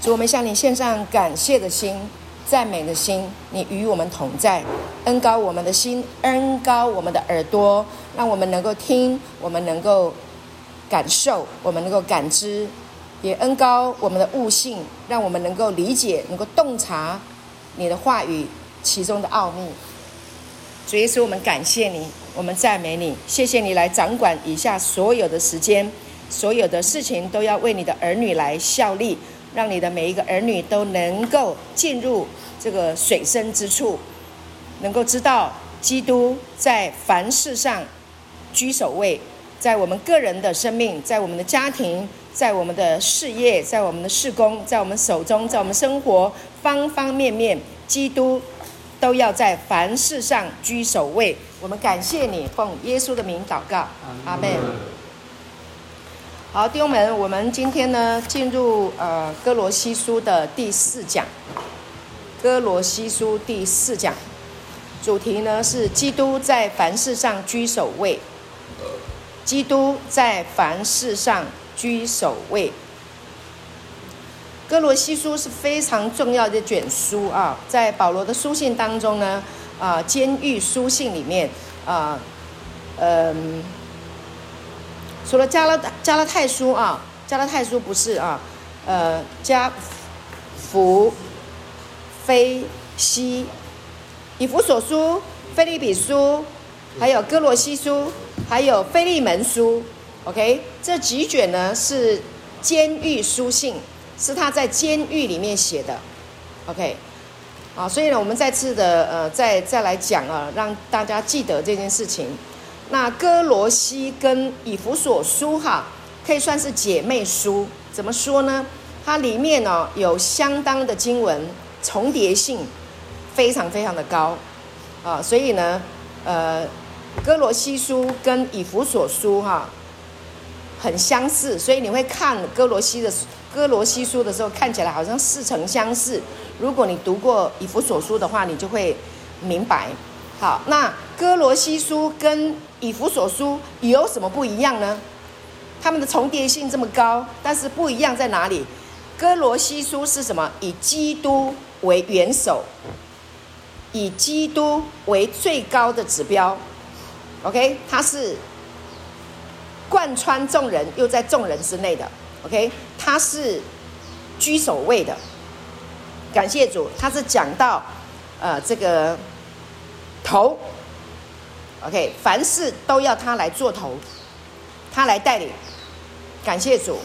主，我们向你献上感谢的心、赞美的心。你与我们同在，恩高我们的心，恩高我们的耳朵，让我们能够听，我们能够感受，我们能够感知，也恩高我们的悟性，让我们能够理解，能够洞察你的话语其中的奥秘。主耶稣，我们感谢你，我们赞美你，谢谢你来掌管以下所有的时间，所有的事情都要为你的儿女来效力。让你的每一个儿女都能够进入这个水深之处，能够知道基督在凡事上居首位，在我们个人的生命，在我们的家庭，在我们的事业，在我们的事工，在我们手中，在我们生活方方面面，基督都要在凡事上居首位。我们感谢你，奉耶稣的名祷告，阿门。好，弟兄们，我们今天呢进入呃哥罗西书的第四讲。哥罗西书第四讲，主题呢是基督在凡事上居首位。基督在凡事上居首位。哥罗西书是非常重要的卷书啊，在保罗的书信当中呢，啊，监狱书信里面啊，嗯。除了加拉加拉太书啊，加拉太书不是啊，呃，加福、非西、以弗所书、腓利比书，还有哥罗西书，还有腓利门书，OK，这几卷呢是监狱书信，是他在监狱里面写的，OK，啊，所以呢，我们再次的呃，再再来讲啊，让大家记得这件事情。那歌罗西跟以弗所书哈，可以算是姐妹书。怎么说呢？它里面呢有相当的经文重叠性，非常非常的高啊。所以呢，呃，歌罗西书跟以弗所书哈很相似，所以你会看歌罗西的歌罗西书的时候，看起来好像似曾相识。如果你读过以弗所书的话，你就会明白。好，那哥罗西书跟以弗所书有什么不一样呢？他们的重叠性这么高，但是不一样在哪里？哥罗西书是什么？以基督为元首，以基督为最高的指标。OK，它是贯穿众人，又在众人之内的。OK，它是居首位的。感谢主，它是讲到呃这个。头，OK，凡事都要他来做头，他来带领。感谢主。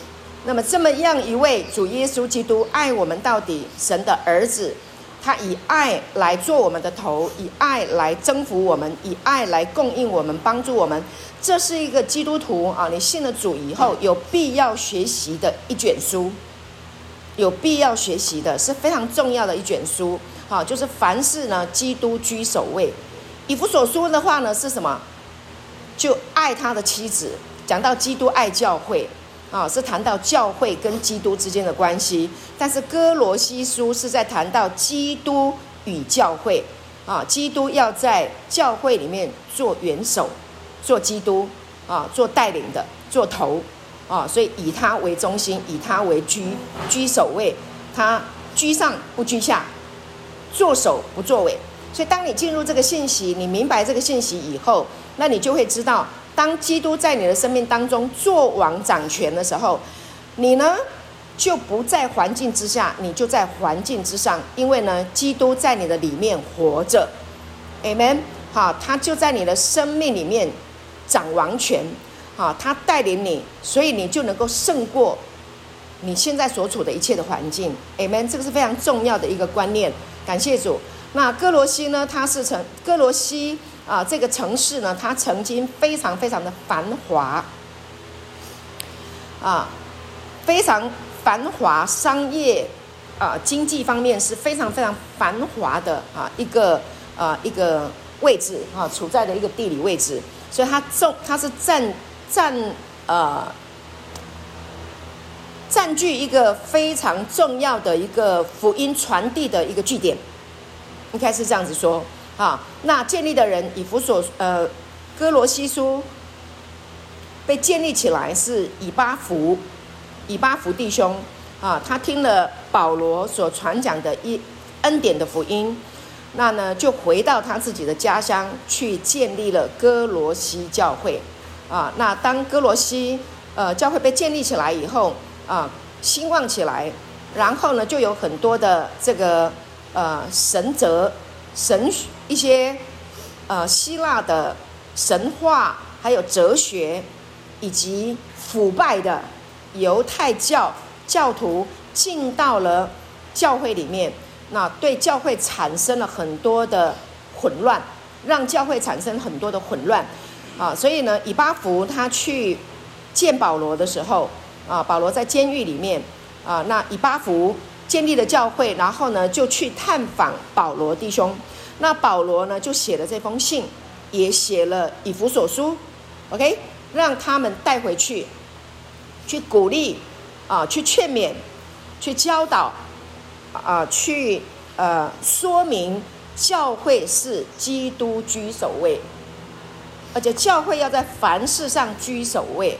那么这么样一位主耶稣基督爱我们到底，神的儿子，他以爱来做我们的头，以爱来征服我们，以爱来供应我们，帮助我们。这是一个基督徒啊，你信了主以后有必要学习的一卷书，有必要学习的是非常重要的一卷书。好，就是凡事呢，基督居首位。以弗所书的话呢，是什么？就爱他的妻子，讲到基督爱教会，啊，是谈到教会跟基督之间的关系。但是哥罗西书是在谈到基督与教会，啊，基督要在教会里面做元首，做基督，啊，做带领的，做头，啊，所以以他为中心，以他为居居首位，他居上不居下，作首不作尾。所以，当你进入这个信息，你明白这个信息以后，那你就会知道，当基督在你的生命当中作王掌权的时候，你呢就不在环境之下，你就在环境之上，因为呢，基督在你的里面活着，Amen。好，他就在你的生命里面掌王权，好，他带领你，所以你就能够胜过你现在所处的一切的环境，Amen。这个是非常重要的一个观念，感谢主。那歌罗西呢？它是城歌罗西啊，这个城市呢，它曾经非常非常的繁华啊，非常繁华，商业啊，经济方面是非常非常繁华的啊一个啊一个位置啊，处在的一个地理位置，所以它重它是占占呃占据一个非常重要的一个福音传递的一个据点。应该是这样子说啊，那建立的人以弗所呃歌罗西书被建立起来是以巴弗，以巴弗弟兄啊，他听了保罗所传讲的一恩典的福音，那呢就回到他自己的家乡去建立了哥罗西教会啊。那当哥罗西呃教会被建立起来以后啊，兴旺起来，然后呢就有很多的这个呃神哲神一些呃希腊的神话，还有哲学，以及腐败的犹太教教徒进到了教会里面，那对教会产生了很多的混乱，让教会产生很多的混乱啊。所以呢，以巴弗他去见保罗的时候啊，保罗在监狱里面啊，那以巴弗建立了教会，然后呢就去探访保罗弟兄。那保罗呢就写了这封信，也写了以弗所书，OK，让他们带回去，去鼓励啊，去劝勉，去教导啊，去呃说明教会是基督居首位，而且教会要在凡事上居首位，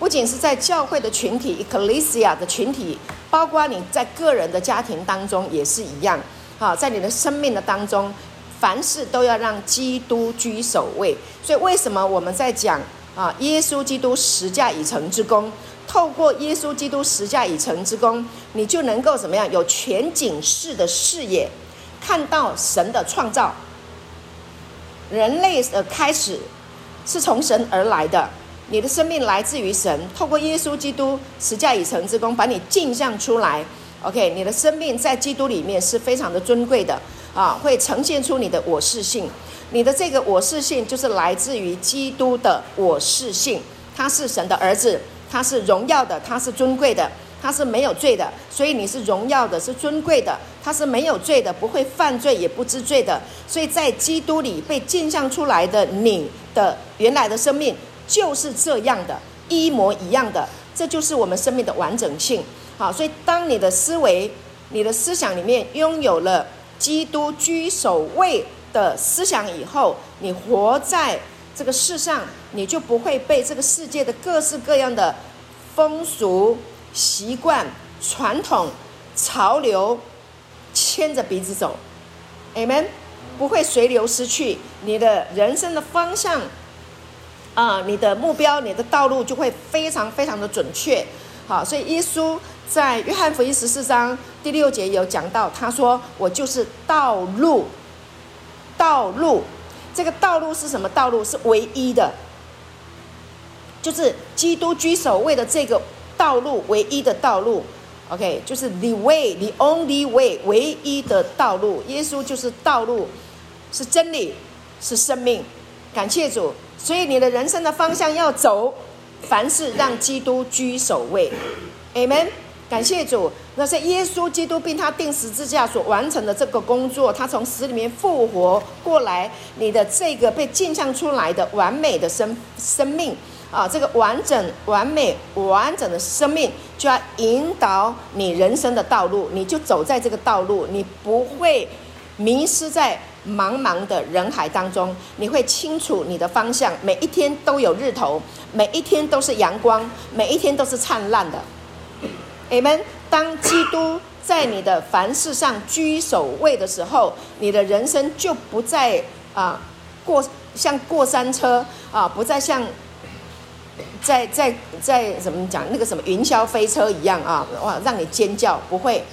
不仅是在教会的群体，Ecclesia 的群体，包括你在个人的家庭当中也是一样。好，在你的生命的当中，凡事都要让基督居首位。所以，为什么我们在讲啊，耶稣基督十架已成之功？透过耶稣基督十架已成之功，你就能够怎么样？有全景式的视野，看到神的创造。人类的开始是从神而来的，你的生命来自于神。透过耶稣基督十架已成之功，把你镜像出来。OK，你的生命在基督里面是非常的尊贵的啊，会呈现出你的我是性。你的这个我是性就是来自于基督的我是性，他是神的儿子，他是荣耀的，他是尊贵的，他是没有罪的，所以你是荣耀的，是尊贵的，他是没有罪的，不会犯罪也不知罪的。所以在基督里被镜像出来的你的原来的生命就是这样的，一模一样的，这就是我们生命的完整性。好，所以当你的思维、你的思想里面拥有了基督居首位的思想以后，你活在这个世上，你就不会被这个世界的各式各样的风俗、习惯、传统、潮流牵着鼻子走。Amen，不会随流失去，你的人生的方向啊，你的目标、你的道路就会非常非常的准确。好，所以耶稣。在约翰福音十四章第六节有讲到，他说：“我就是道路，道路，这个道路是什么道路？是唯一的，就是基督居首位的这个道路，唯一的道路。OK，就是 the way，the only way，唯一的道路。耶稣就是道路，是真理，是生命。感谢主，所以你的人生的方向要走，凡事让基督居首位。Amen。”感谢主，那是耶稣基督并他钉十字架所完成的这个工作，他从死里面复活过来，你的这个被镜像出来的完美的生生命啊，这个完整、完美、完整的生命，就要引导你人生的道路，你就走在这个道路，你不会迷失在茫茫的人海当中，你会清楚你的方向，每一天都有日头，每一天都是阳光，每一天都是灿烂的。Amen。当基督在你的凡事上居首位的时候，你的人生就不再啊过像过山车啊，不再像在在在怎么讲那个什么云霄飞车一样啊哇，让你尖叫不会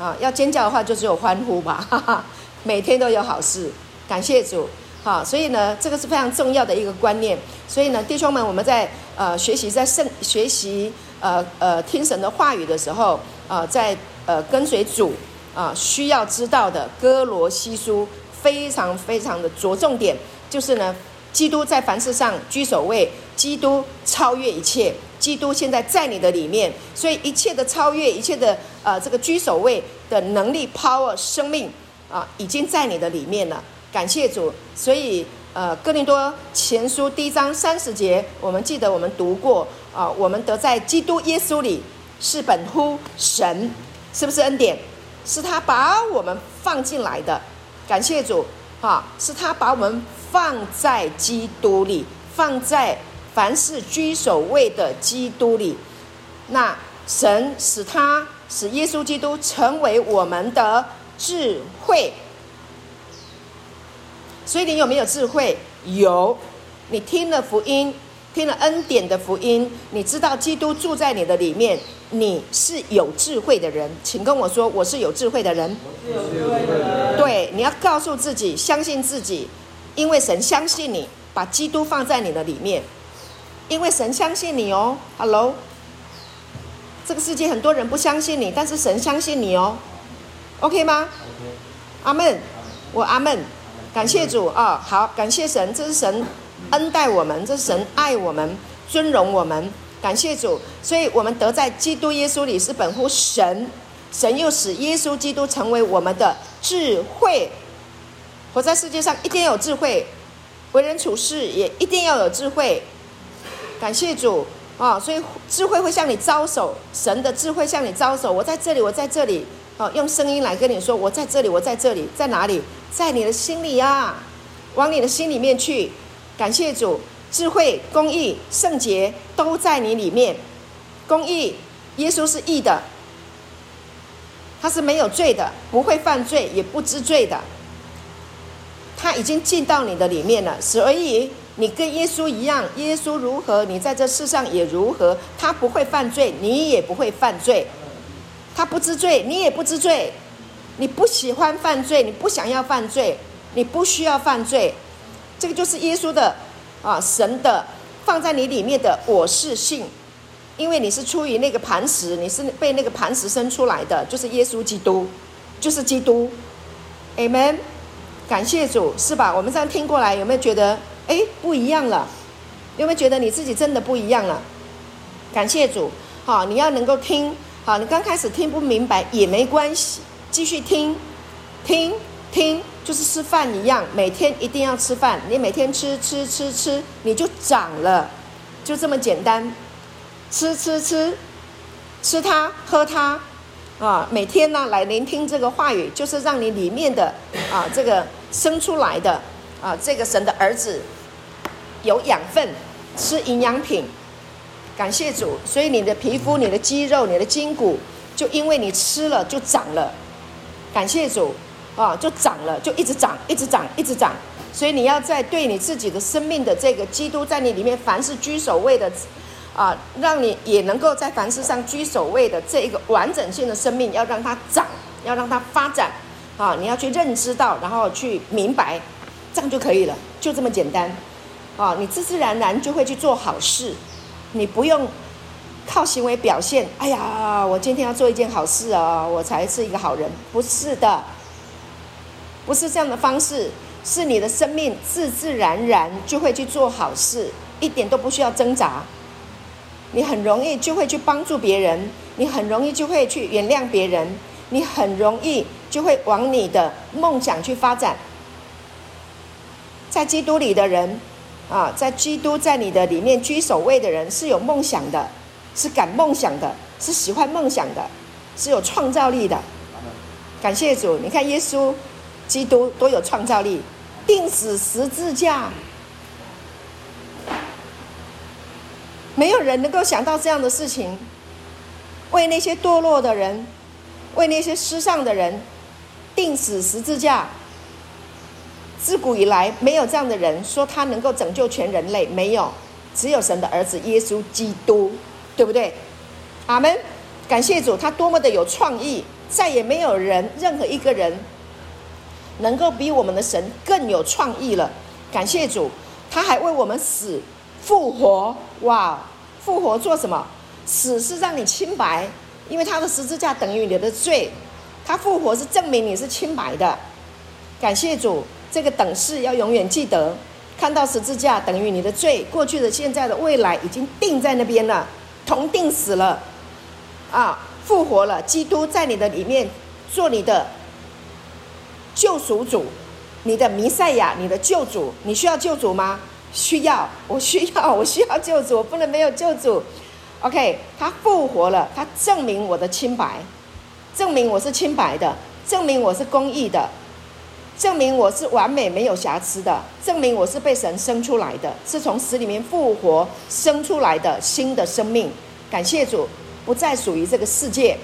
啊，要尖叫的话就只有欢呼吧，哈哈，每天都有好事，感谢主。好，所以呢，这个是非常重要的一个观念。所以呢，弟兄们，我们在呃学习在圣学习呃呃听神的话语的时候，呃，在呃跟随主啊、呃，需要知道的哥罗西书非常非常的着重点，就是呢，基督在凡事上居首位，基督超越一切，基督现在在你的里面，所以一切的超越，一切的呃这个居首位的能力、power、生命啊、已经在你的里面了。感谢主，所以呃，哥林多前书第一章三十节，我们记得我们读过啊、我们得在基督耶稣里是本乎神，是不是恩典？是他把我们放进来的，感谢主啊，是他把我们放在基督里，放在凡是居首位的基督里，那神使他使耶稣基督成为我们的智慧。所以你有没有智慧？有。你听了福音，听了恩典的福音，你知道基督住在你的里面，你是有智慧的人。请跟我说，我是有智慧的人。我是有智慧的人。对，你要告诉自己，相信自己，因为神相信你，把基督放在你的里面，因为神相信你哦。Hello，这个世界很多人不相信你，但是神相信你哦。OK 吗？阿门。我阿门。感谢主啊、哦！好，感谢神，这是神。恩待我们，这是神爱我们，尊荣我们，感谢主。所以，我们得在基督耶稣里是本乎神，神又使耶稣基督成为我们的智慧。活在世界上一定要有智慧，为人处事也一定要有智慧。感谢主啊！所以智慧会向你招手，神的智慧向你招手。我在这里，我在这里。用声音来跟你说，我在这里，我在这里，在哪里？在你的心里呀，往你的心里面去。感谢主，智慧、公义、圣洁都在你里面。公义，耶稣是义的，他是没有罪的，不会犯罪，也不知罪的。他已经进到你的里面了，所以你跟耶稣一样，耶稣如何，你在这世上也如何。他不会犯罪，你也不会犯罪；他不知罪，你也不知罪。你不喜欢犯罪，你不想要犯罪，你不需要犯罪。这个就是耶稣的啊，神的放在你里面的我是性，因为你是出于那个磐石，你是被那个磐石生出来的，就是耶稣基督，就是基督，Amen，感谢主，是吧？我们这样听过来，有没有觉得哎不一样了？有没有觉得你自己真的不一样了？感谢主，好，你要能够听，好，你刚开始听不明白也没关系，继续听，听。听，就是吃饭一样，每天一定要吃饭。你每天吃吃吃吃，你就长了，就这么简单。吃吃吃，吃它喝它，啊，每天呢来聆听这个话语，就是让你里面的啊这个生出来的啊这个神的儿子有养分，吃营养品。感谢主，所以你的皮肤、你的肌肉、你的筋骨，就因为你吃了就长了。感谢主。啊，就长了，就一直长，一直长，一直长。所以你要在对你自己的生命的这个基督在你里面，凡是居首位的，啊，让你也能够在凡事上居首位的这一个完整性的生命，要让它长，要让它发展。啊，你要去认知到，然后去明白，这样就可以了，就这么简单。啊，你自自然然就会去做好事，你不用靠行为表现。哎呀，我今天要做一件好事啊，我才是一个好人。不是的。不是这样的方式，是你的生命自自然然就会去做好事，一点都不需要挣扎。你很容易就会去帮助别人，你很容易就会去原谅别人，你很容易就会往你的梦想去发展。在基督里的人，啊，在基督在你的里面居首位的人是有梦想的，是敢梦想的，是喜欢梦想的，是有创造力的。感谢主，你看耶稣。基督多有创造力，钉死十字架，没有人能够想到这样的事情。为那些堕落的人，为那些失丧的人，钉死十字架。自古以来没有这样的人说他能够拯救全人类，没有，只有神的儿子耶稣基督，对不对？阿门。感谢主，他多么的有创意，再也没有人，任何一个人。能够比我们的神更有创意了，感谢主，他还为我们死复活，哇！复活做什么？死是让你清白，因为他的十字架等于你的罪，他复活是证明你是清白的。感谢主，这个等式要永远记得，看到十字架等于你的罪，过去的、现在的、未来已经定在那边了，同定死了，啊，复活了，基督在你的里面做你的。救赎主，你的弥赛亚，你的救主，你需要救主吗？需要，我需要，我需要救主，我不能没有救主。OK，他复活了，他证明我的清白，证明我是清白的，证明我是公义的，证明我是完美没有瑕疵的，证明我是被神生出来的，是从死里面复活生出来的新的生命。感谢主，不再属于这个世界。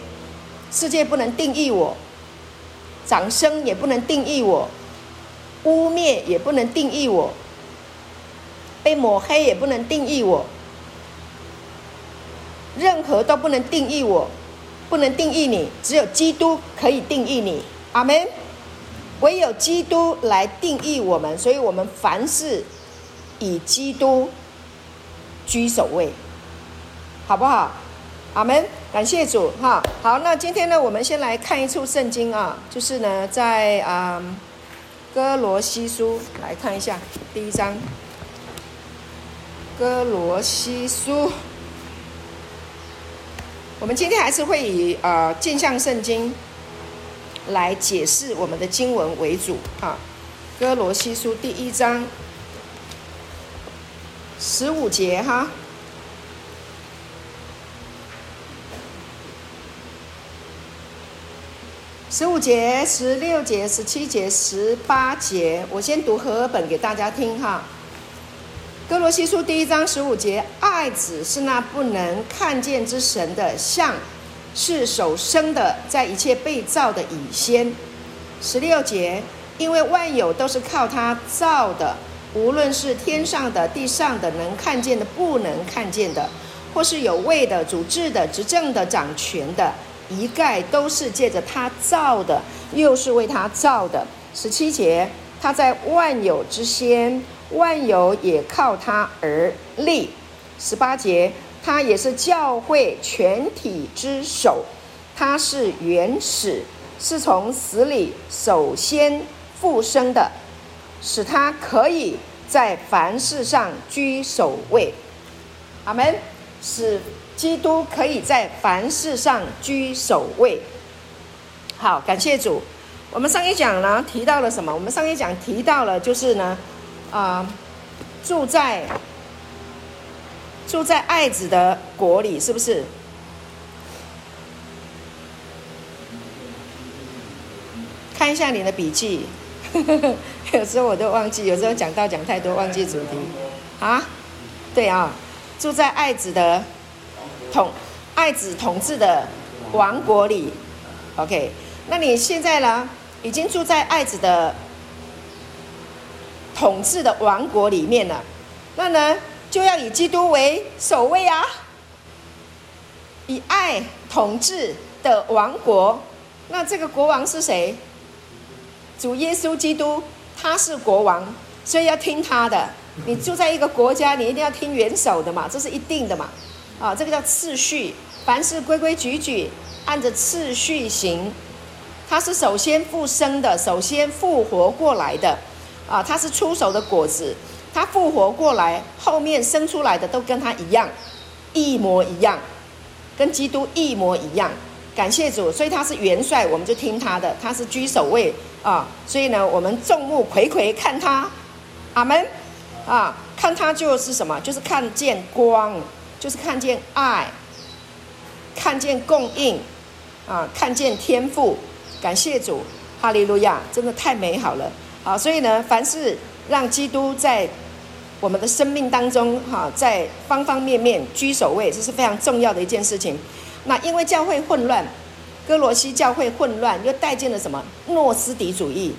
世界不能定义我，掌声也不能定义我，污蔑也不能定义我，被抹黑也不能定义我，任何都不能定义我，不能定义你，只有基督可以定义你。阿门。唯有基督来定义我们，所以我们凡事以基督居首位，好不好？阿门。感谢主哈。好，那今天呢，我们先来看一处圣经啊，就是呢，在啊歌罗西书来看一下第一章，哥罗西书。我们今天还是会以呃镜像圣经。来解释我们的经文为主啊，《哥罗西书》第一章十五节哈，十五节、十六节、十七节、十八节，我先读和合本给大家听哈，《哥罗西书》第一章十五节，爱子是那不能看见之神的像。是首生的，在一切被造的以先。十六节，因为万有都是靠他造的，无论是天上的、地上的，能看见的、不能看见的，或是有位的、主治的、执政的、掌权的，一概都是借着他造的，又是为他造的。十七节，他在万有之先，万有也靠他而立。十八节。他也是教会全体之首，他是原始，是从死里首先复生的，使他可以在凡事上居首位。阿门。使基督可以在凡事上居首位。好，感谢主。我们上一讲呢提到了什么？我们上一讲提到了就是呢，啊、住在。住在爱子的国里，是不是？看一下你的笔记，有时候我都忘记，有时候讲到讲太多，忘记主题啊。对啊，住在爱子的统爱子统治的王国里。OK，那你现在呢？已经住在爱子的统治的王国里面了。那呢？就要以基督为首位啊！以爱统治的王国，那这个国王是谁？主耶稣基督，他是国王，所以要听他的。你住在一个国家，你一定要听元首的嘛，这是一定的嘛。啊，这个叫次序，凡事规规矩矩，按着次序行。他是首先复生的，首先复活过来的，啊，他是出手的果子。他复活过来，后面生出来的都跟他一样，一模一样，跟基督一模一样。感谢主，所以他是元帅，我们就听他的，他是居首位啊。所以呢，我们众目睽睽看他，阿门啊，看他就是什么？就是看见光，就是看见爱，看见供应啊，看见天赋。感谢主，哈利路亚，真的太美好了啊！所以呢，凡是让基督在我们的生命当中，哈，在方方面面居首位，这是非常重要的一件事情。那因为教会混乱，哥罗西教会混乱，又带进了什么诺斯底主义，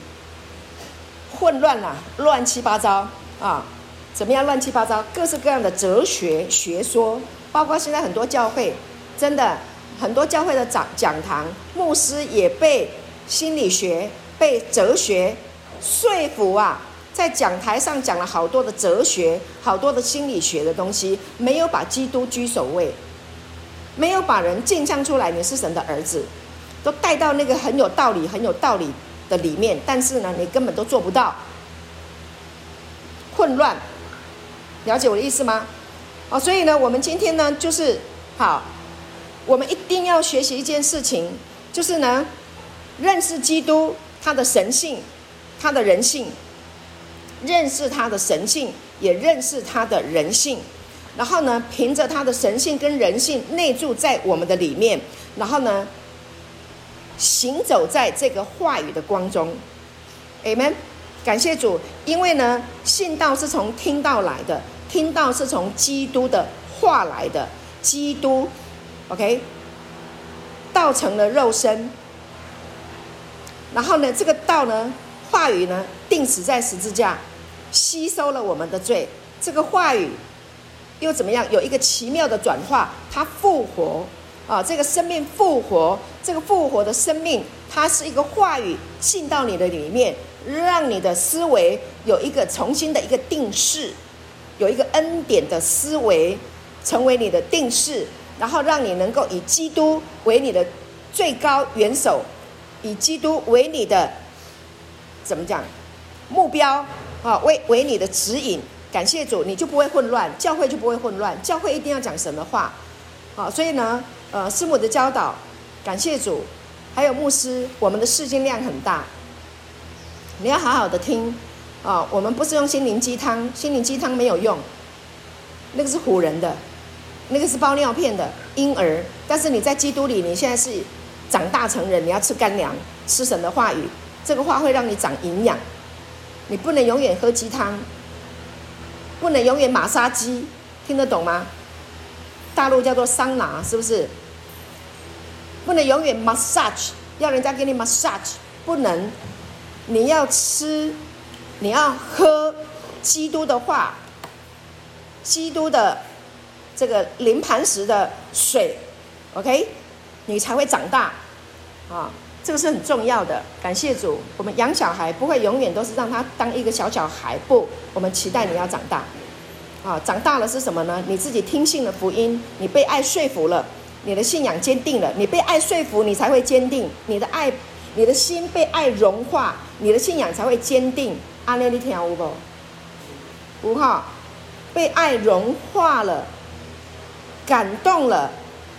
混乱了，乱七八糟啊！怎么样乱七八糟？各式各样的哲学学说，包括现在很多教会，真的很多教会的讲讲堂，牧师也被心理学、被哲学说服啊。在讲台上讲了好多的哲学，好多的心理学的东西，没有把基督居首位，没有把人镜像出来，你是神的儿子，都带到那个很有道理、很有道理的里面，但是呢，你根本都做不到，混乱，了解我的意思吗？哦，所以呢，我们今天呢，就是好，我们一定要学习一件事情，就是呢，认识基督他的神性，他的人性。认识他的神性，也认识他的人性，然后呢，凭着他的神性跟人性内住在我们的里面，然后呢，行走在这个话语的光中，Amen。感谢主，因为呢，信道是从听到来的，听道是从基督的话来的，基督，OK。道成了肉身。然后呢，这个道呢，话语呢，钉死在十字架，吸收了我们的罪。这个话语又怎么样？有一个奇妙的转化，它复活啊！这个生命复活，这个复活的生命，它是一个话语进到你的里面，让你的思维有一个重新的一个定式，有一个恩典的思维成为你的定式，然后让你能够以基督为你的最高元首。以基督为你的怎么讲目标啊？为为你的指引，感谢主，你就不会混乱，教会就不会混乱。教会一定要讲什么话，好，所以呢，呃，师母的教导，感谢主，还有牧师，我们的释经量很大，你要好好的听啊。我们不是用心灵鸡汤，心灵鸡汤没有用，那个是唬人的，那个是包尿片的婴儿。但是你在基督里，你现在是。长大成人，你要吃干粮，吃神的话语，这个话会让你长营养。你不能永远喝鸡汤，不能永远马杀鸡，听得懂吗？大陆叫做桑拿，是不是？不能永远 massage，要人家给你 massage，不能。你要吃，你要喝基督的话，基督的这个临磐石的水，OK。你才会长大，啊，这个是很重要的。感谢主，我们养小孩不会永远都是让他当一个小小孩，不，我们期待你要长大，啊，长大了是什么呢？你自己听信了福音，你被爱说服了，你的信仰坚定了，你被爱说服，你才会坚定，你的爱，你的心被爱融化，你的信仰才会坚定。阿列你听有无？五号，被爱融化了，感动了，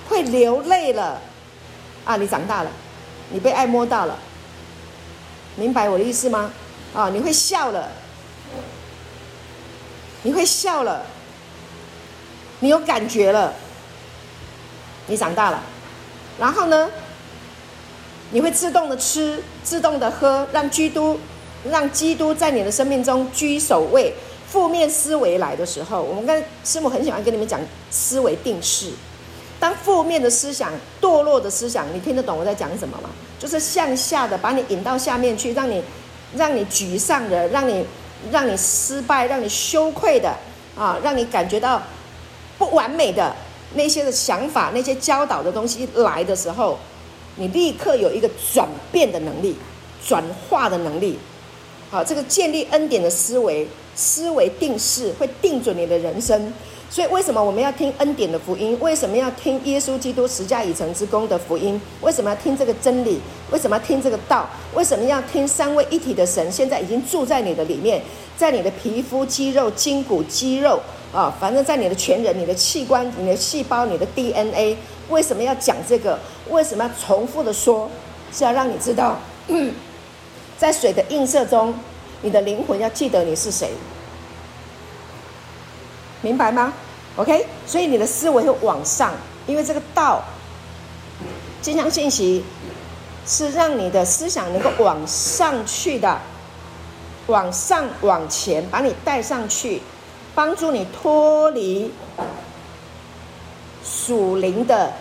会流泪了。啊，你长大了，你被爱摸到了，明白我的意思吗？啊，你会笑了，你会笑了，你有感觉了，你长大了，然后呢，你会自动的吃，自动的喝，让基督，让基督在你的生命中居首位。负面思维来的时候，我们跟师母很喜欢跟你们讲思维定式。当负面的思想、堕落的思想，你听得懂我在讲什么吗？就是向下的，把你引到下面去，让你、让你沮丧的，让你、让你失败、让你羞愧的啊，让你感觉到不完美的那些的想法、那些教导的东西来的时候，你立刻有一个转变的能力、转化的能力。好，这个建立恩典的思维、思维定势，会定准你的人生。所以，为什么我们要听恩典的福音？为什么要听耶稣基督十架已成之功的福音？为什么要听这个真理？为什么要听这个道？为什么要听三位一体的神现在已经住在你的里面，在你的皮肤、肌肉、筋骨、肌肉啊，反正在你的全人、你的器官、你的细胞、你的 DNA？为什么要讲这个？为什么要重复的说？是要让你知道，在水的映射中，你的灵魂要记得你是谁。明白吗？OK，所以你的思维会往上，因为这个道，经常信息是让你的思想能够往上去的，往上往前把你带上去，帮助你脱离属灵的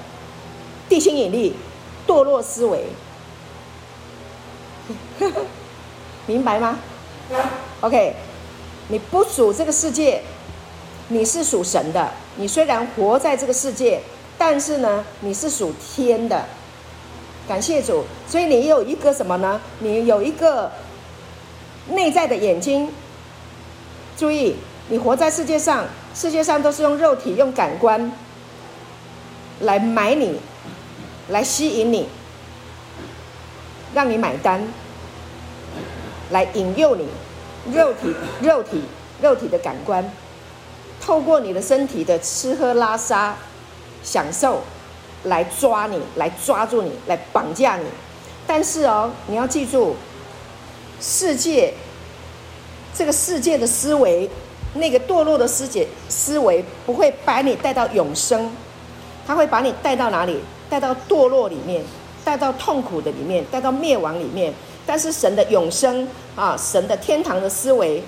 地心引力、堕落思维，明白吗？OK，你不属这个世界。你是属神的，你虽然活在这个世界，但是呢，你是属天的。感谢主，所以你有一个什么呢？你有一个内在的眼睛。注意，你活在世界上，世界上都是用肉体、用感官来买你，来吸引你，让你买单，来引诱你，肉体、肉体、肉体的感官。透过你的身体的吃喝拉撒，享受，来抓你，来抓住你，来绑架你。但是哦，你要记住，世界，这个世界的思维，那个堕落的世界思维，不会把你带到永生，它会把你带到哪里？带到堕落里面，带到痛苦的里面，带到灭亡里面。但是神的永生啊，神的天堂的思维。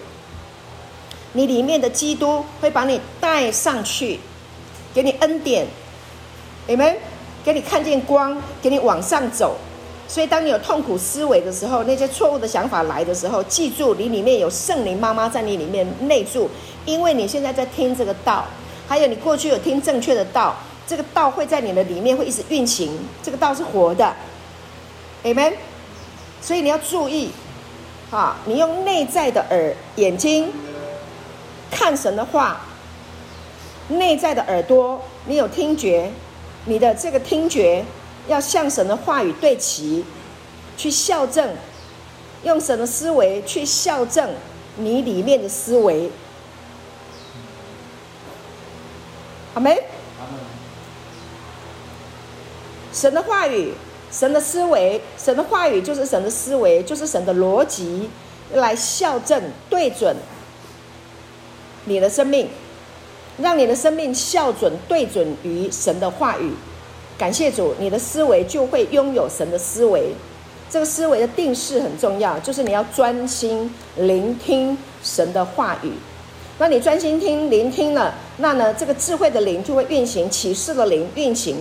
你里面的基督会把你带上去，给你恩典，Amen。给你看见光，给你往上走。所以，当你有痛苦思维的时候，那些错误的想法来的时候，记住，你里面有圣灵妈妈在你里面内住，因为你现在在听这个道，还有你过去有听正确的道，这个道会在你的里面会一直运行，这个道是活的，Amen。所以你要注意，啊，你用内在的耳眼睛看神的话，内在的耳朵，你有听觉，你的这个听觉。要向神的话语对齐，去校正，用神的思维去校正你里面的思维。阿门。神的话语，神的思维，神的话语就是神的思维，就是神的逻辑，来校正对准你的生命，让你的生命校准对准于神的话语。感谢主，你的思维就会拥有神的思维。这个思维的定式很重要，就是你要专心聆听神的话语。那你专心听聆听了，那呢，这个智慧的灵就会运行，启示的灵运行。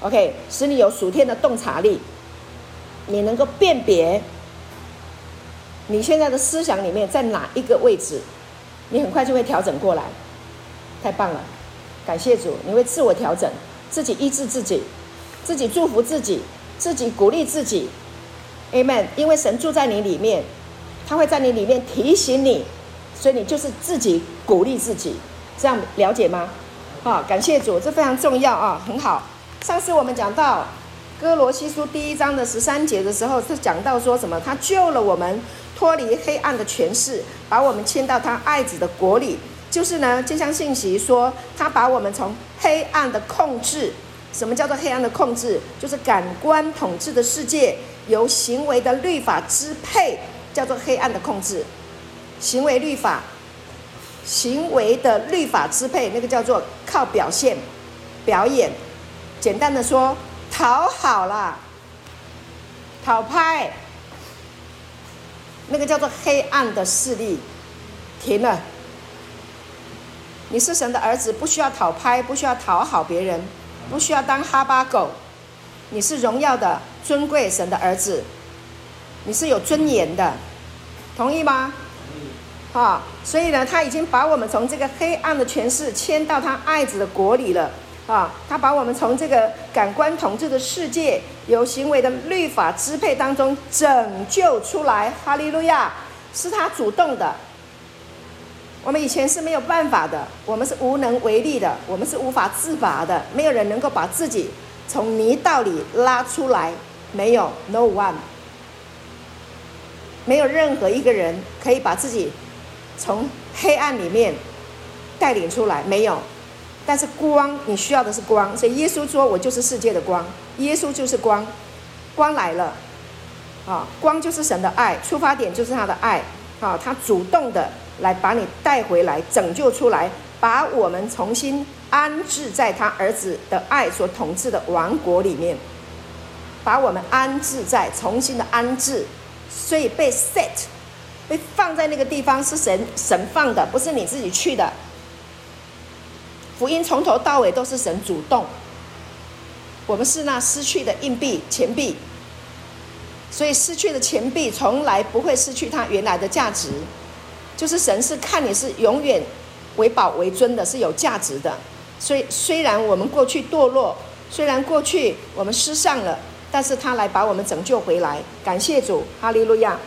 OK，使你有属天的洞察力，你能够辨别你现在的思想里面在哪一个位置，你很快就会调整过来。太棒了，感谢主，你会自我调整。自己医治自己，自己祝福自己，自己鼓励自己，Amen。因为神住在你里面，他会在你里面提醒你，所以你就是自己鼓励自己，这样了解吗？啊，感谢主，这非常重要啊，很好。上次我们讲到哥罗西书第一章的十三节的时候，是讲到说什么？他救了我们脱离黑暗的权势，把我们迁到他爱子的国里。就是呢，这项信息说，他把我们从黑暗的控制，什么叫做黑暗的控制？就是感官统治的世界，由行为的律法支配，叫做黑暗的控制。行为律法，行为的律法支配，那个叫做靠表现、表演。简单的说，讨好啦，讨拍，那个叫做黑暗的势力，停了。你是神的儿子，不需要讨拍，不需要讨好别人，不需要当哈巴狗。你是荣耀的、尊贵神的儿子，你是有尊严的，同意吗？同意。好，所以呢，他已经把我们从这个黑暗的权势迁到他爱子的国里了。啊，他把我们从这个感官统治的世界，由行为的律法支配当中拯救出来。哈利路亚，是他主动的。我们以前是没有办法的，我们是无能为力的，我们是无法自拔的，没有人能够把自己从泥道里拉出来，没有，no one，没有任何一个人可以把自己从黑暗里面带领出来，没有。但是光，你需要的是光，所以耶稣说：“我就是世界的光。”耶稣就是光，光来了，啊，光就是神的爱，出发点就是他的爱，啊，他主动的。来把你带回来，拯救出来，把我们重新安置在他儿子的爱所统治的王国里面，把我们安置在重新的安置，所以被 set，被放在那个地方是神神放的，不是你自己去的。福音从头到尾都是神主动，我们是那失去的硬币钱币，所以失去的钱币从来不会失去它原来的价值。就是神是看你是永远为宝为尊的，是有价值的。所以虽然我们过去堕落，虽然过去我们失丧了，但是他来把我们拯救回来。感谢主，哈利路亚。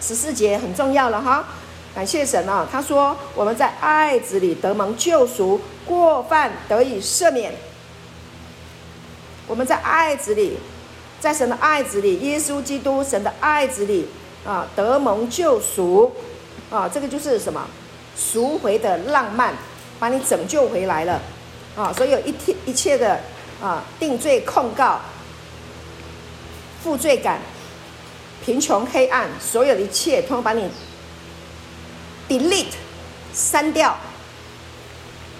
十四节很重要了哈，感谢神啊！他说我们在爱子里得蒙救赎，过犯得以赦免。我们在爱子里，在神的爱子里，耶稣基督神的爱子里啊，得蒙救赎。啊，这个就是什么赎回的浪漫，把你拯救回来了啊！所以有一切一切的啊定罪控告、负罪感、贫穷黑暗，所有的一切，通通把你 delete 删掉。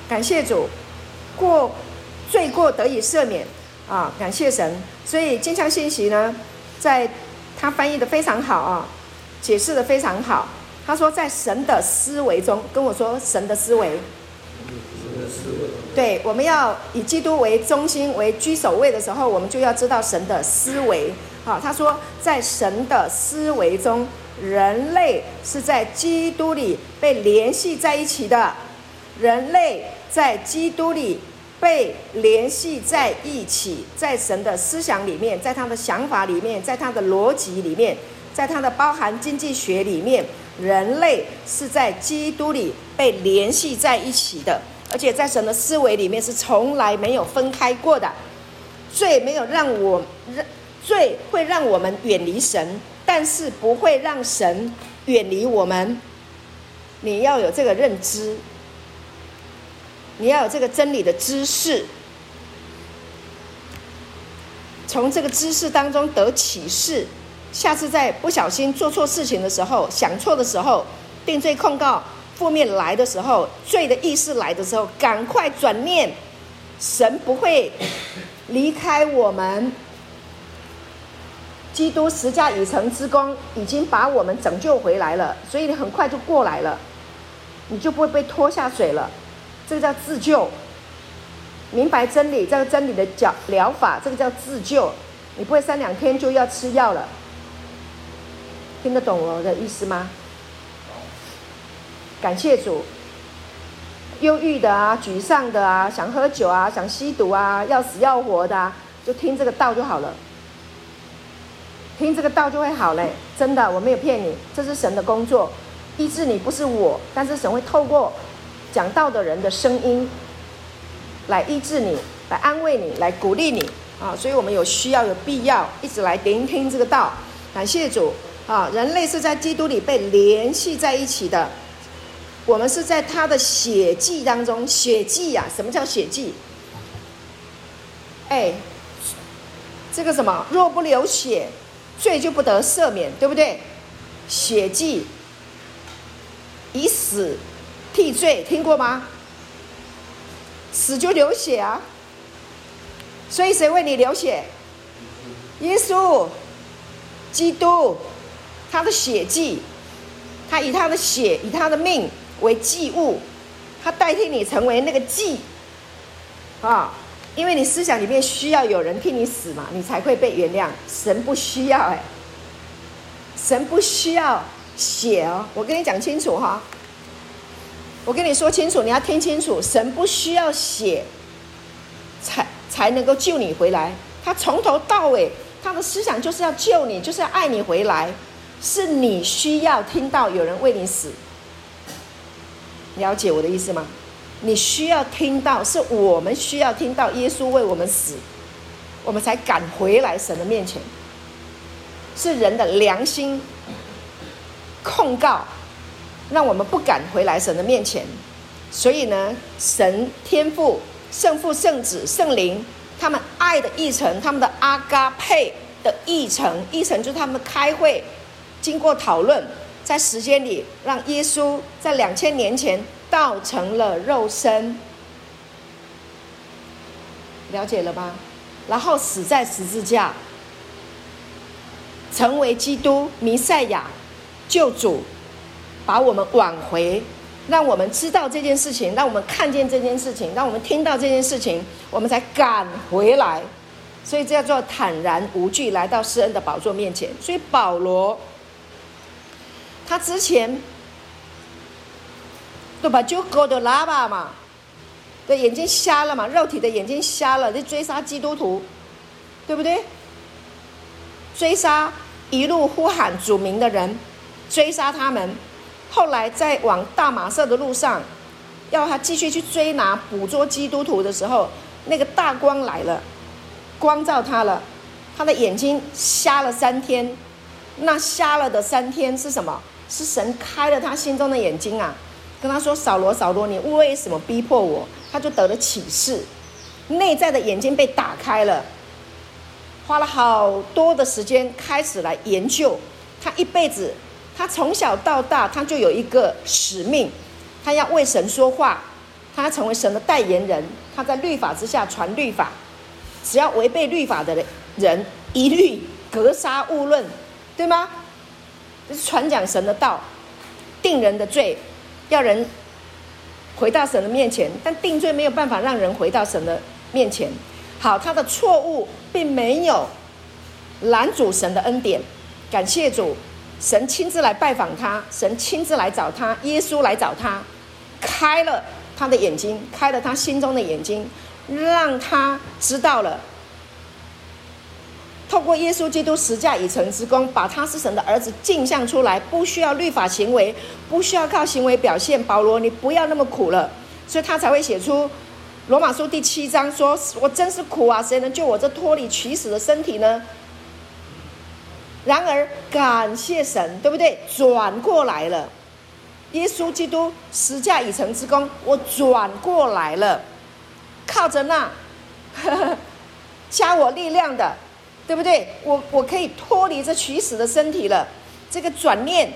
感谢主，过罪过得以赦免啊！感谢神。所以经上信息呢，在他翻译的非常好啊，解释的非常好。他说，在神的思维中，跟我说神的思维。神的思维。对，我们要以基督为中心为居首位的时候，我们就要知道神的思维。好，他说，在神的思维中，人类是在基督里被联系在一起的。人类在基督里被联系在一起，在神的思想里面，在他的想法里面，在他的逻辑里面，在他的包含经济学里面，人类是在基督里被联系在一起的。而且在神的思维里面是从来没有分开过的，罪没有让我让罪会让我们远离神，但是不会让神远离我们。你要有这个认知，你要有这个真理的知识，从这个知识当中得启示，下次在不小心做错事情的时候，想错的时候，定罪控告。负面来的时候，罪的意识来的时候，赶快转念，神不会离开我们。基督十架已成之功，已经把我们拯救回来了，所以你很快就过来了，你就不会被拖下水了。这个叫自救，明白真理，这个真理的疗疗法，这个叫自救，你不会三两天就要吃药了。听得懂我的意思吗？感谢主，忧郁的啊，沮丧的啊，想喝酒啊，想吸毒啊，要死要活的啊，就听这个道就好了。听这个道就会好嘞，真的，我没有骗你，这是神的工作，医治你不是我，但是神会透过讲道的人的声音来医治你，来安慰你，来鼓励你啊，所以我们有需要有必要一直来聆听这个道。感谢主啊，人类是在基督里被联系在一起的。我们是在他的血迹当中，血迹呀、啊？什么叫血迹？哎，这个什么？若不流血，罪就不得赦免，对不对？血迹，以死替罪，听过吗？死就流血啊！所以谁为你流血？耶稣，基督，他的血迹，他以他的血，以他的命。为祭物，他代替你成为那个祭，啊，因为你思想里面需要有人替你死嘛，你才会被原谅。神不需要哎，神不需要血哦，我跟你讲清楚哈，我跟你说清楚，你要听清楚，神不需要血，才才能够救你回来。他从头到尾，他的思想就是要救你，就是要爱你回来，是你需要听到有人为你死。了解我的意思吗？你需要听到，是我们需要听到耶稣为我们死，我们才敢回来神的面前。是人的良心控告，让我们不敢回来神的面前。所以呢，神天父、圣父、圣子、圣灵，他们爱的议程，他们的阿嘎佩的议程，议程就是他们开会，经过讨论。在时间里，让耶稣在两千年前道成了肉身，了解了吗？然后死在十字架，成为基督弥赛亚救主，把我们挽回，让我们知道这件事情，让我们看见这件事情，让我们听到这件事情，我们才敢回来。所以这叫做坦然无惧来到施恩的宝座面前。所以保罗。他之前，对吧？就哥的喇叭嘛，对，眼睛瞎了嘛，肉体的眼睛瞎了，就追杀基督徒，对不对？追杀一路呼喊主名的人，追杀他们。后来在往大马色的路上，要他继续去追拿、捕捉基督徒的时候，那个大光来了，光照他了，他的眼睛瞎了三天。那瞎了的三天是什么？是神开了他心中的眼睛啊，跟他说：“扫罗，扫罗，你为什么逼迫我？”他就得了启示，内在的眼睛被打开了，花了好多的时间开始来研究。他一辈子，他从小到大，他就有一个使命，他要为神说话，他要成为神的代言人。他在律法之下传律法，只要违背律法的人，一律格杀勿论，对吗？这是传讲神的道，定人的罪，要人回到神的面前，但定罪没有办法让人回到神的面前。好，他的错误并没有拦阻神的恩典。感谢主，神亲自来拜访他，神亲自来找他，耶稣来找他，开了他的眼睛，开了他心中的眼睛，让他知道了。透过耶稣基督十架已成之功，把他是神的儿子镜像出来，不需要律法行为，不需要靠行为表现。保罗，你不要那么苦了，所以他才会写出罗马书第七章说，我真是苦啊，谁能救我这脱离取死的身体呢？然而感谢神，对不对？转过来了，耶稣基督十架已成之功，我转过来了，靠着那呵呵 加我力量的。对不对？我我可以脱离这取死的身体了。这个转念，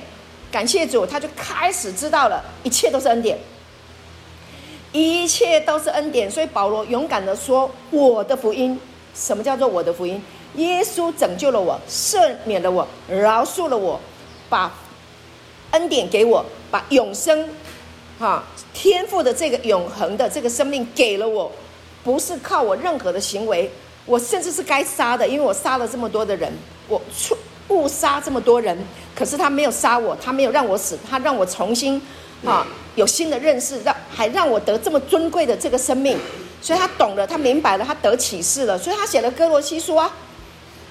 感谢主，他就开始知道了，一切都是恩典，一切都是恩典。所以保罗勇敢地说：“我的福音，什么叫做我的福音？耶稣拯救了我，赦免了我，饶恕了我，把恩典给我，把永生，哈，天赋的这个永恒的这个生命给了我，不是靠我任何的行为。”我甚至是该杀的，因为我杀了这么多的人，我出误杀这么多人，可是他没有杀我，他没有让我死，他让我重新啊有新的认识，让还让我得这么尊贵的这个生命，所以他懂了，他明白了，他得启示了，所以他写了哥罗西书啊，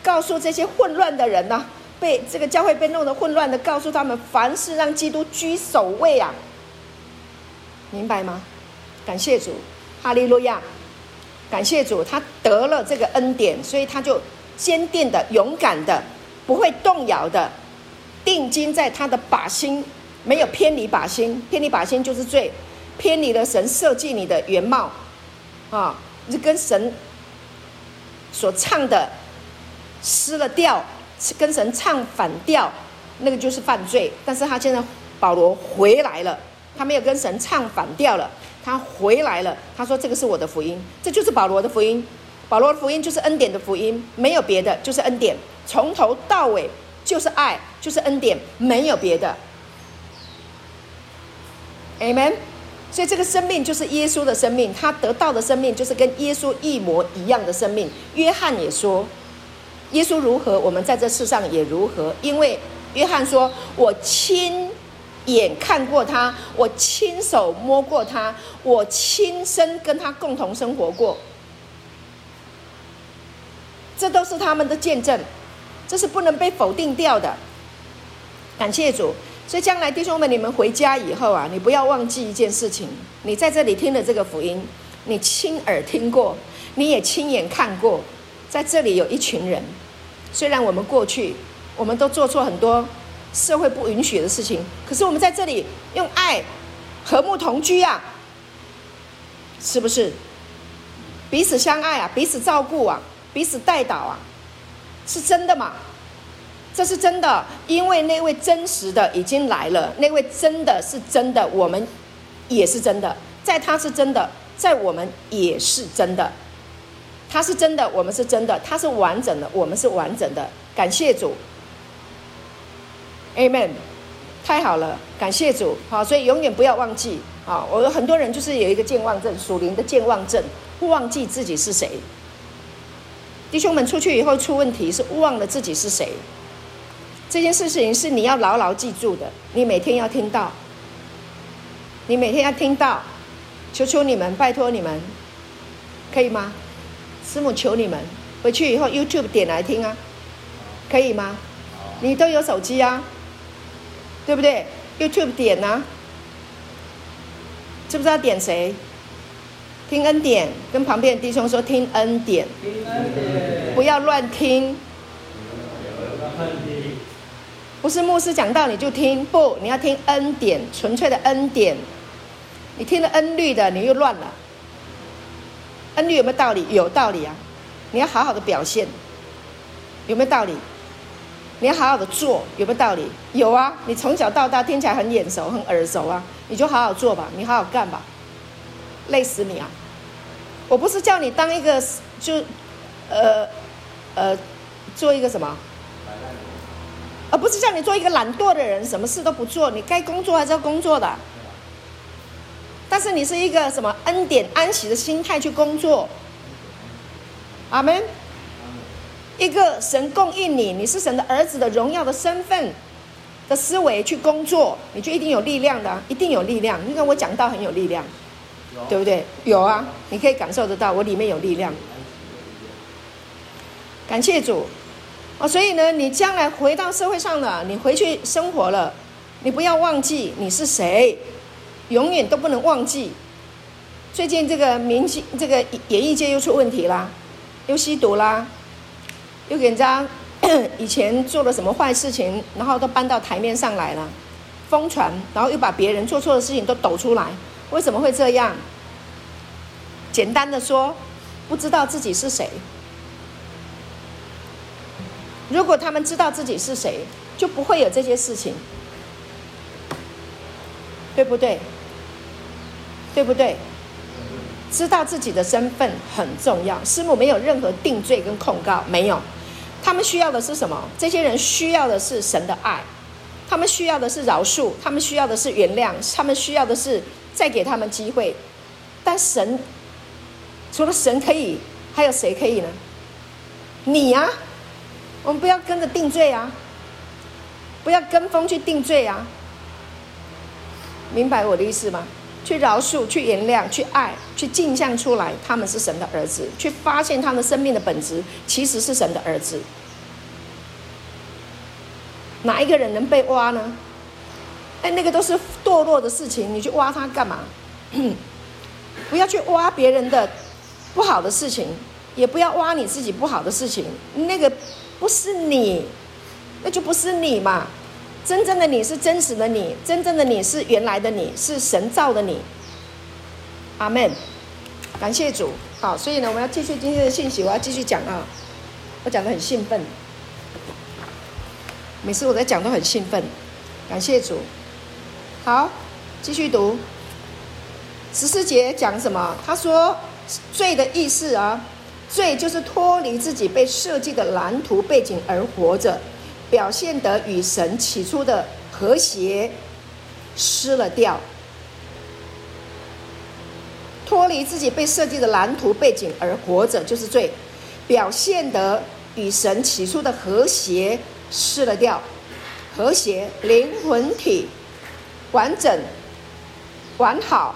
告诉这些混乱的人呢、被这个教会被弄得混乱的，告诉他们凡事让基督居首位啊，明白吗？感谢主，哈利路亚。感谢主，他得了这个恩典，所以他就坚定的、勇敢的，不会动摇的，定睛在他的靶心，没有偏离靶心。偏离靶心就是罪，偏离了神设计你的原貌，啊，就跟神所唱的失了调，跟神唱反调，那个就是犯罪。但是他现在保罗回来了，他没有跟神唱反调了。他回来了，他说：“这个是我的福音，这就是保罗的福音。保罗的福音就是恩典的福音，没有别的，就是恩典，从头到尾就是爱，就是恩典，没有别的。Amen。所以这个生命就是耶稣的生命，他得到的生命就是跟耶稣一模一样的生命。约翰也说，耶稣如何，我们在这世上也如何，因为约翰说：我亲。”眼看过他，我亲手摸过他，我亲身跟他共同生活过，这都是他们的见证，这是不能被否定掉的。感谢主，所以将来弟兄们，你们回家以后啊，你不要忘记一件事情：你在这里听的这个福音，你亲耳听过，你也亲眼看过，在这里有一群人，虽然我们过去我们都做错很多。社会不允许的事情，可是我们在这里用爱和睦同居啊，是不是？彼此相爱啊，彼此照顾啊，彼此代祷啊，是真的吗？这是真的，因为那位真实的已经来了，那位真的是真的，我们也是真的，在他是真的，在我们也是真的，他是真的，我们是真的，他是完整的，我们是完整的，感谢主。Amen，太好了，感谢主。好，所以永远不要忘记啊！我有很多人就是有一个健忘症，属灵的健忘症，不忘记自己是谁。弟兄们出去以后出问题是忘了自己是谁。这件事情是你要牢牢记住的，你每天要听到，你每天要听到，求求你们，拜托你们，可以吗？师母求你们，回去以后 YouTube 点来听啊，可以吗？你都有手机啊。对不对？YouTube 点呢、啊？知不知道点谁？听恩典，跟旁边的弟兄说听恩典，听恩典，不要乱听。不是牧师讲道你就听，不，你要听恩典，纯粹的恩典。你听了恩律的，你又乱了。恩律有没有道理？有道理啊！你要好好的表现，有没有道理？你要好好的做，有没有道理？有啊，你从小到大听起来很眼熟、很耳熟啊，你就好好做吧，你好好干吧，累死你啊！我不是叫你当一个就，呃，呃，做一个什么，而不是叫你做一个懒惰的人，什么事都不做，你该工作还是要工作的。但是你是一个什么恩典安息的心态去工作。阿门。一个神供应你，你是神的儿子的荣耀的身份的思维去工作，你就一定有力量的，一定有力量。你看我讲到很有力量，对不对？有啊，你可以感受得到，我里面有力量。感谢主。哦，所以呢，你将来回到社会上了，你回去生活了，你不要忘记你是谁，永远都不能忘记。最近这个明星，这个演艺界又出问题啦，又吸毒啦，又给人家 以前做了什么坏事情，然后都搬到台面上来了，疯传，然后又把别人做错的事情都抖出来，为什么会这样？简单的说，不知道自己是谁。如果他们知道自己是谁，就不会有这些事情，对不对？对不对？知道自己的身份很重要。师母没有任何定罪跟控告，没有。他们需要的是什么？这些人需要的是神的爱，他们需要的是饶恕，他们需要的是原谅，他们需要的是再给他们机会。但神除了神可以，还有谁可以呢？你呀、啊。我们不要跟着定罪啊！不要跟风去定罪啊！明白我的意思吗？去饶恕，去原谅，去爱，去镜像出来，他们是神的儿子，去发现他们生命的本质其实是神的儿子。哪一个人能被挖呢？哎，那个都是堕落的事情，你去挖他干嘛？不要去挖别人的不好的事情，也不要挖你自己不好的事情，那个。不是你，那就不是你嘛！真正的你是真实的你，真正的你是原来的你，是神造的你。阿门，感谢主。好，所以呢，我们要继续今天的信息，我要继续讲啊！我讲的很兴奋，每次我在讲都很兴奋。感谢主。好，继续读十四节讲什么？他说罪的意思啊。罪就是脱离自己被设计的蓝图背景而活着，表现得与神起初的和谐失了调。脱离自己被设计的蓝图背景而活着就是罪，表现得与神起初的和谐失了调。和谐，灵魂体完整、完好、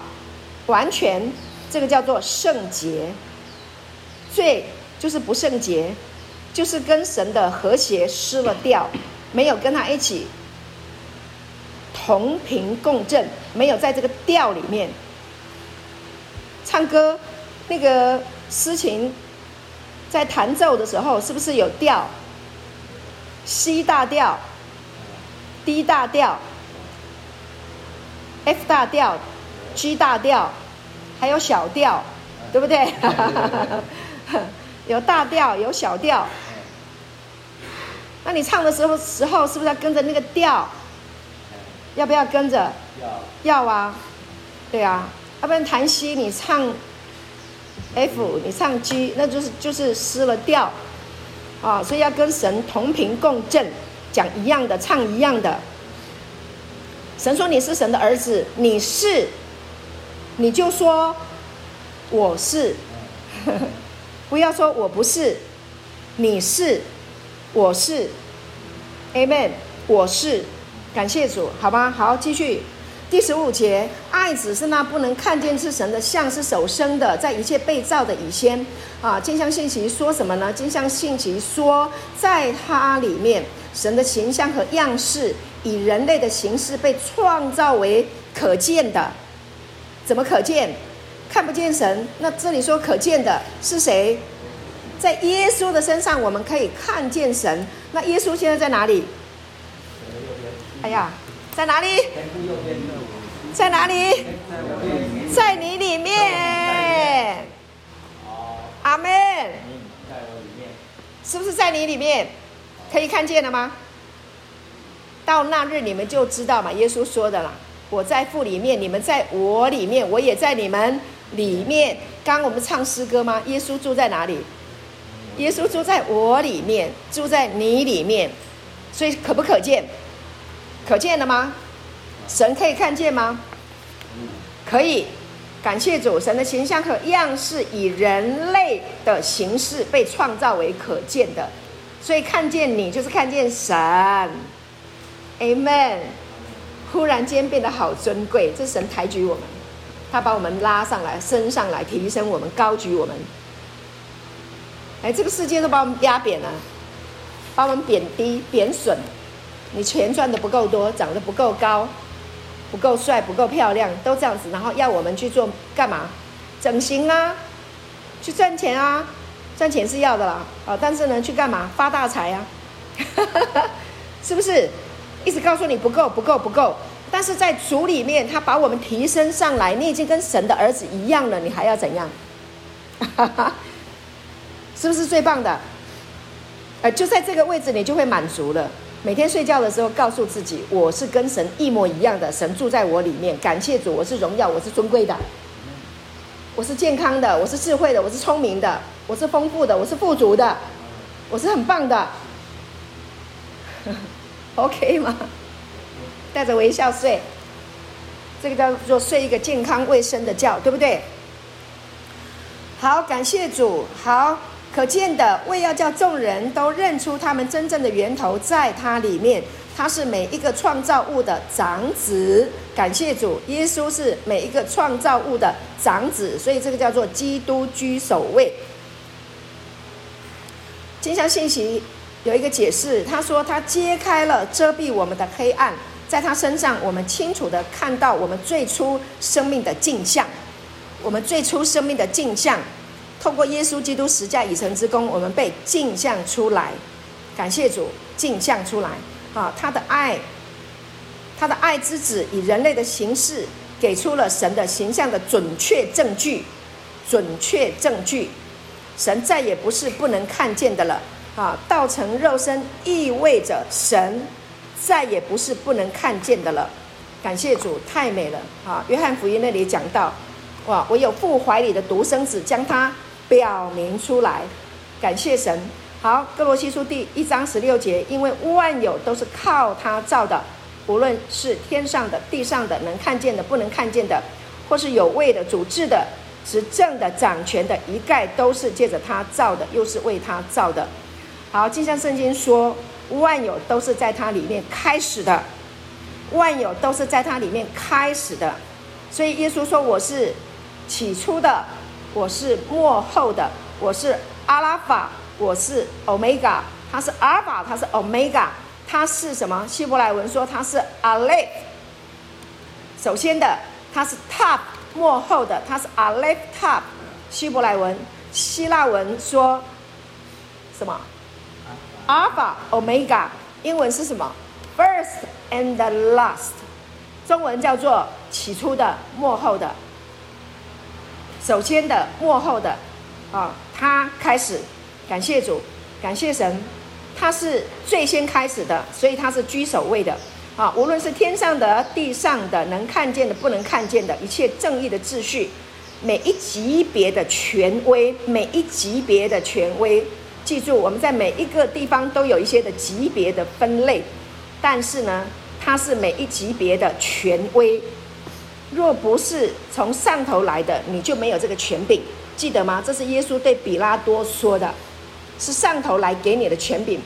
完全，这个叫做圣洁。罪就是不圣洁，就是跟神的和谐失了调，没有跟他一起同频共振，没有在这个调里面唱歌。那个诗情在弹奏的时候，是不是有调？C 大调、D 大调、F 大调、G 大调，还有小调，对不对？有大调，有小调。那你唱的时候，时候是不是要跟着那个调？要不要跟着？要。要啊，对啊。要不然弹 C，你唱 F，你唱 G，那就是就是失了调啊。所以要跟神同频共振，讲一样的，唱一样的。神说你是神的儿子，你是，你就说我是。不要说我不是，你是，我是，Amen，我是，感谢主，好吧，好，继续，第十五节，爱子是那不能看见是神的像是首生的，在一切被造的以先啊。金像信息说什么呢？金像信息说，在他里面，神的形象和样式以人类的形式被创造为可见的，怎么可见？看不见神，那这里说可见的是谁？在耶稣的身上，我们可以看见神。那耶稣现在在哪里？哎呀，在哪里？在哪里？在你里面。阿门。是不是在你里面？可以看见了吗？到那日你们就知道嘛。耶稣说的啦，我在父里面，你们在我里面，我也在你们。里面，刚刚我们唱诗歌吗？耶稣住在哪里？耶稣住在我里面，住在你里面，所以可不可见？可见了吗？神可以看见吗？可以，感谢主，神的形象和样式以人类的形式被创造为可见的，所以看见你就是看见神。Amen。忽然间变得好尊贵，这神抬举我们，他把我们拉上来，升上来，提升我们，高举我们。哎，这个世界都把我们压扁了，把我们贬低、贬损。你钱赚的不够多，长得不够高。不够帅，不够漂亮，都这样子，然后要我们去做干嘛？整形啊，去赚钱啊，赚钱是要的啦，啊，但是呢，去干嘛？发大财啊，是不是？一直告诉你不够，不够，不够，但是在主里面，他把我们提升上来，你已经跟神的儿子一样了，你还要怎样？哈 哈是不是最棒的？呃，就在这个位置，你就会满足了。每天睡觉的时候，告诉自己，我是跟神一模一样的，神住在我里面。感谢主，我是荣耀，我是尊贵的，我是健康的，我是智慧的，我是聪明的，我是丰富的，我是富足的，我是很棒的。OK 吗？带着微笑睡，这个叫做睡一个健康卫生的觉，对不对？好，感谢主，好。可见的，为要叫众人都认出他们真正的源头在他里面，他是每一个创造物的长子。感谢主，耶稣是每一个创造物的长子，所以这个叫做基督居首位。经上信息有一个解释，他说他揭开了遮蔽我们的黑暗，在他身上，我们清楚地看到我们最初生命的镜像，我们最初生命的镜像。透过耶稣基督十架已成之功，我们被镜像出来，感谢主，镜像出来啊！他的爱，他的爱之子以人类的形式，给出了神的形象的准确证据，准确证据，神再也不是不能看见的了啊！道成肉身意味着神再也不是不能看见的了，感谢主，太美了啊！约翰福音那里讲到，哇，我有父怀里的独生子将他。表明出来，感谢神。好，歌罗西书第一章十六节，因为万有都是靠他造的，无论是天上的、地上的，能看见的、不能看见的，或是有位的、主治的、执政的、掌权的，一概都是借着他造的，又是为他造的。好，就像圣经说，万有都是在他里面开始的，万有都是在他里面开始的。所以耶稣说：“我是起初的。”我是末后的，我是阿拉法，我是欧米伽，他是阿尔法，他是欧米伽，他是什么？希伯来文说他是阿列。首先的，他是 top，末后的，他是阿列 top。希伯来文，希腊文说什么？阿尔法，欧米伽。英文是什么？First and last。中文叫做起初的，末后的。首先的，末后的，啊，他开始，感谢主，感谢神，他是最先开始的，所以他是居首位的，啊，无论是天上的、地上的，能看见的、不能看见的，一切正义的秩序，每一级别的权威，每一级别的权威，记住，我们在每一个地方都有一些的级别的分类，但是呢，他是每一级别的权威。若不是从上头来的，你就没有这个权柄，记得吗？这是耶稣对比拉多说的，是上头来给你的权柄。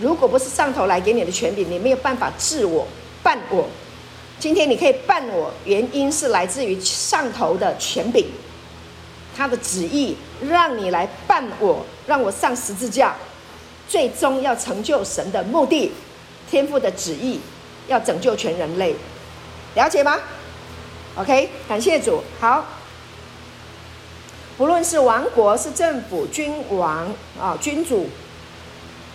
如果不是上头来给你的权柄，你没有办法治我、办我。今天你可以办我，原因是来自于上头的权柄，他的旨意让你来办我，让我上十字架，最终要成就神的目的，天父的旨意要拯救全人类，了解吗？OK，感谢主。好，不论是王国、是政府、君王啊、君主、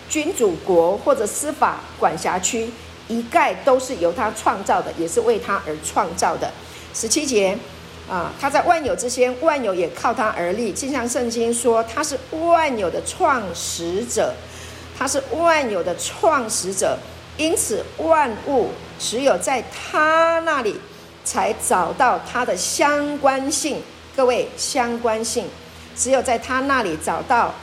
君主国或者司法管辖区，一概都是由他创造的，也是为他而创造的。十七节啊，他在万有之先，万有也靠他而立。经上圣经说，他是万有的创始者，他是万有的创始者，因此万物只有在他那里。才找到它的相关性，各位相关性，只有在他那里找到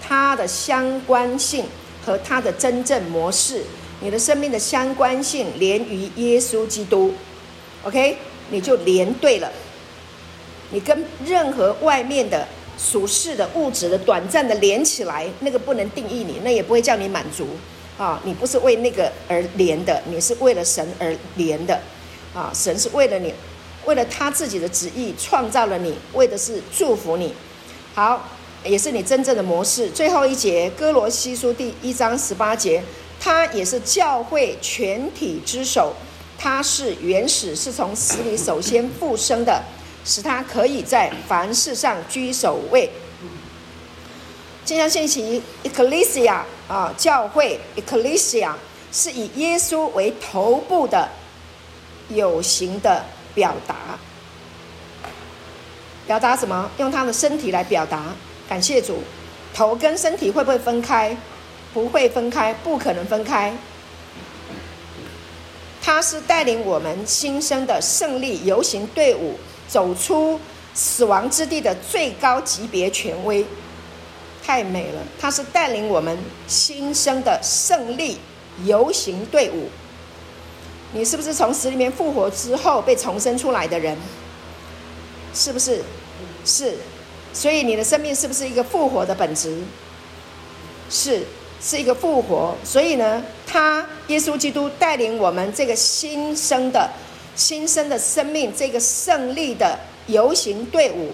它的相关性和它的真正模式。你的生命的相关性连于耶稣基督，OK，你就连对了。你跟任何外面的俗世的物质的短暂的连起来，那个不能定义你，那也不会叫你满足啊！你不是为那个而连的，你是为了神而连的啊！神是为了你，为了他自己的旨意创造了你，为的是祝福你。好，也是你真正的模式。最后一节，哥罗西书第一章十八节，他也是教会全体之首，他是原始，是从死里首先复生的。使他可以在凡事上居首位。经上信息，Ecclesia 啊，教会 Ecclesia 是以耶稣为头部的有形的表达。表达什么？用他的身体来表达。感谢主，头跟身体会不会分开？不会分开，不可能分开。他是带领我们新生的胜利游行队伍。走出死亡之地的最高级别权威，太美了！他是带领我们新生的胜利游行队伍。你是不是从死里面复活之后被重生出来的人？是不是？是。所以你的生命是不是一个复活的本质？是，是一个复活。所以呢，他耶稣基督带领我们这个新生的。新生的生命，这个胜利的游行队伍，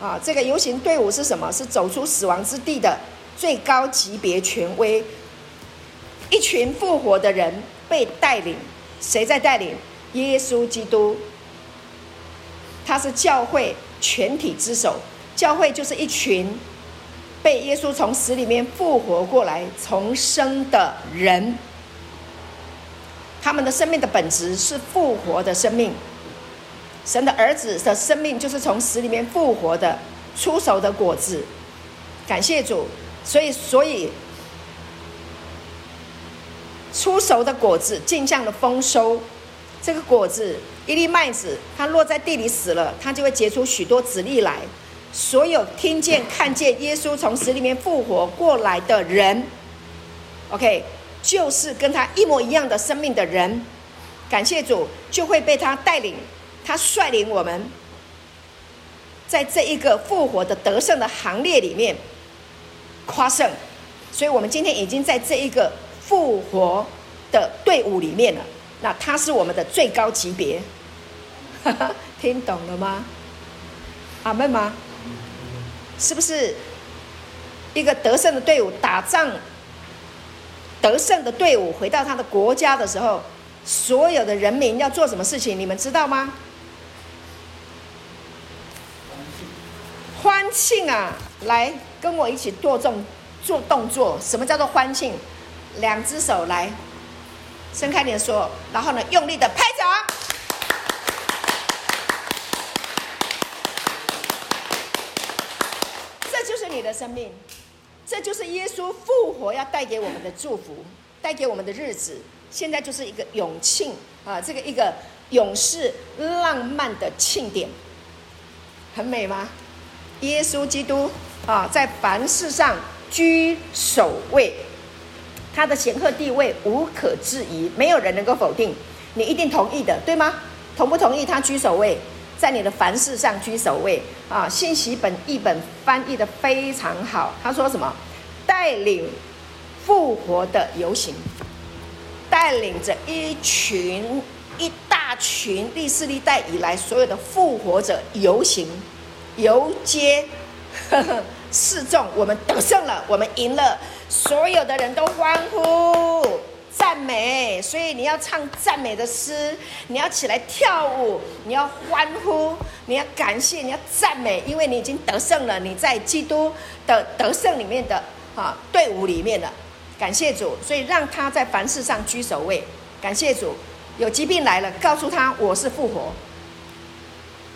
啊，这个游行队伍是什么？是走出死亡之地的最高级别权威。一群复活的人被带领，谁在带领？耶稣基督，他是教会全体之首。教会就是一群被耶稣从死里面复活过来、重生的人。他们的生命的本质是复活的生命，神的儿子的生命就是从死里面复活的出手的果子。感谢主，所以所以出熟的果子进项的丰收。这个果子一粒麦子，它落在地里死了，它就会结出许多子粒来。所有听见看见耶稣从死里面复活过来的人，OK。就是跟他一模一样的生命的人，感谢主，就会被他带领，他率领我们，在这一个复活的得胜的行列里面夸胜。所以，我们今天已经在这一个复活的队伍里面了。那他是我们的最高级别，听懂了吗？阿门吗？是不是一个得胜的队伍打仗？得胜的队伍回到他的国家的时候，所有的人民要做什么事情？你们知道吗？欢庆啊！来跟我一起做动做动作。什么叫做欢庆？两只手来，伸开你的手，然后呢，用力的拍掌。这就是你的生命。这就是耶稣复活要带给我们的祝福，带给我们的日子。现在就是一个永庆啊，这个一个勇士浪漫的庆典，很美吗？耶稣基督啊，在凡事上居首位，他的显赫地位无可置疑，没有人能够否定。你一定同意的，对吗？同不同意他居首位？在你的凡事上居首位啊！信息本译本翻译的非常好。他说什么？带领复活的游行，带领着一群一大群历世历代以来所有的复活者游行游街，呵呵，示众。我们得胜了，我们赢了，所有的人都欢呼。赞美，所以你要唱赞美的诗，你要起来跳舞，你要欢呼，你要感谢，你要赞美，因为你已经得胜了，你在基督的得胜里面的啊队伍里面了，感谢主，所以让他在凡事上居首位，感谢主。有疾病来了，告诉他我是复活，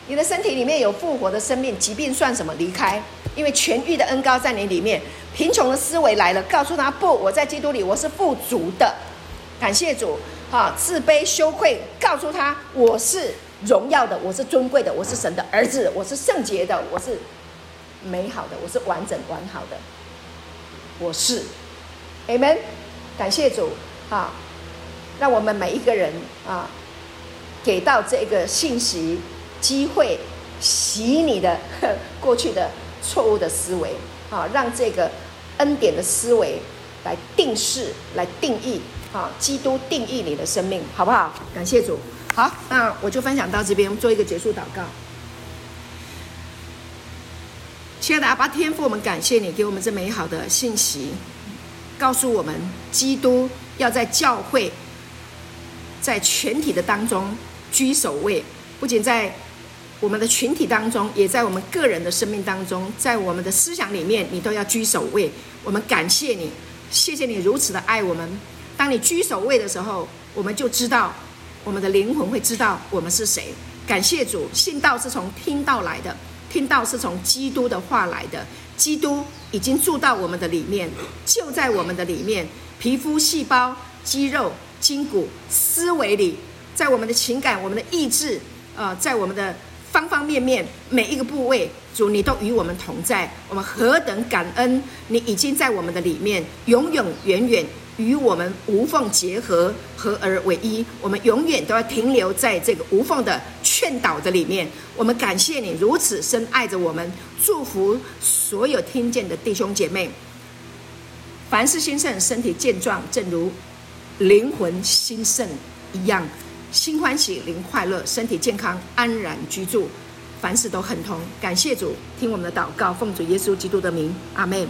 你的身体里面有复活的生命，疾病算什么？离开，因为痊愈的恩膏在你里面。贫穷的思维来了，告诉他不，我在基督里我是富足的。感谢主，哈！自卑羞愧，告诉他我是荣耀的，我是尊贵的，我是神的儿子，我是圣洁的，我是美好的，我是完整完好的，我是，Amen。感谢主，哈！让我们每一个人啊，给到这个信息机会，洗你的 过去的错误的思维，啊，让这个恩典的思维来定势、来定义，啊，基督定义你的生命，好不好？感谢主。好，那我就分享到这边，做一个结束祷告。亲爱的阿爸天父，我们感谢你给我们这美好的信息，告诉我们基督要在教会，在全体的当中居首位，不仅在我们的群体当中，也在我们个人的生命当中，在我们的思想里面，你都要居首位。我们感谢你，谢谢你如此的爱我们。当你居首位的时候，我们就知道。我们的灵魂会知道我们是谁。感谢主，信道是从听道来的，听道是从基督的话来的。基督已经住到我们的里面，就在我们的里面，皮肤、细胞、肌肉、筋骨、思维里，在我们的情感、我们的意志，呃，在我们的方方面面每一个部位，主你都与我们同在。我们何等感恩！你已经在我们的里面，永永远远。与我们无缝结合，合而为一。我们永远都要停留在这个无缝的劝导的里面。我们感谢你如此深爱着我们，祝福所有听见的弟兄姐妹。凡事兴盛，身体健壮，正如灵魂兴盛一样，心欢喜，灵快乐，身体健康，安然居住，凡事都很通。感谢主，听我们的祷告，奉主耶稣基督的名，阿门。